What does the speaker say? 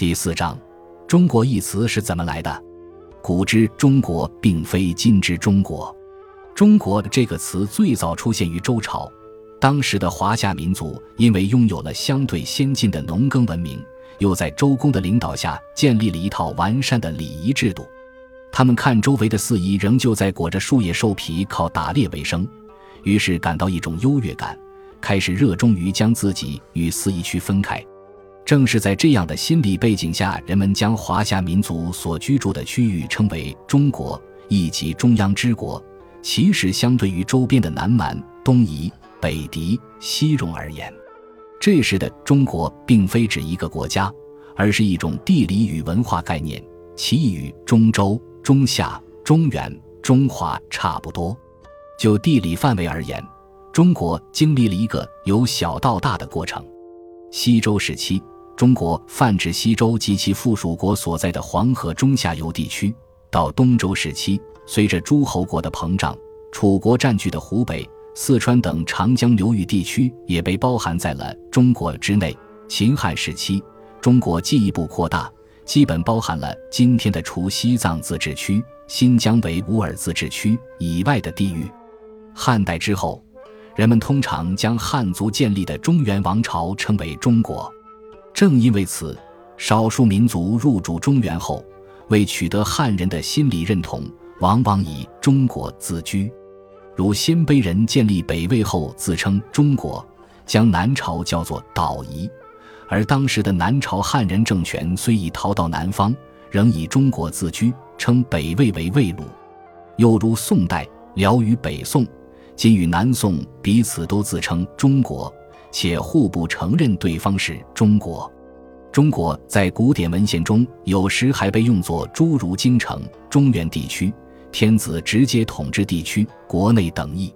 第四章，中国一词是怎么来的？古之中国，并非今之中国。中国这个词最早出现于周朝，当时的华夏民族因为拥有了相对先进的农耕文明，又在周公的领导下建立了一套完善的礼仪制度。他们看周围的四夷仍旧在裹着树叶兽皮，靠打猎为生，于是感到一种优越感，开始热衷于将自己与四夷区分开。正是在这样的心理背景下，人们将华夏民族所居住的区域称为中国，以及中央之国。其实，相对于周边的南蛮、东夷、北狄、西戎而言，这时的中国并非指一个国家，而是一种地理与文化概念，其与中周、中夏、中原、中华差不多。就地理范围而言，中国经历了一个由小到大的过程。西周时期。中国泛指西周及其附属国所在的黄河中下游地区。到东周时期，随着诸侯国的膨胀，楚国占据的湖北、四川等长江流域地区也被包含在了中国之内。秦汉时期，中国进一步扩大，基本包含了今天的除西藏自治区、新疆维吾尔自治区以外的地域。汉代之后，人们通常将汉族建立的中原王朝称为中国。正因为此，少数民族入主中原后，为取得汉人的心理认同，往往以中国自居。如鲜卑人建立北魏后，自称中国，将南朝叫做岛夷；而当时的南朝汉人政权虽已逃到南方，仍以中国自居，称北魏为魏鲁。又如宋代辽与北宋、今与南宋彼此都自称中国。且互不承认对方是中国。中国在古典文献中有时还被用作诸如京城、中原地区、天子直接统治地区、国内等意。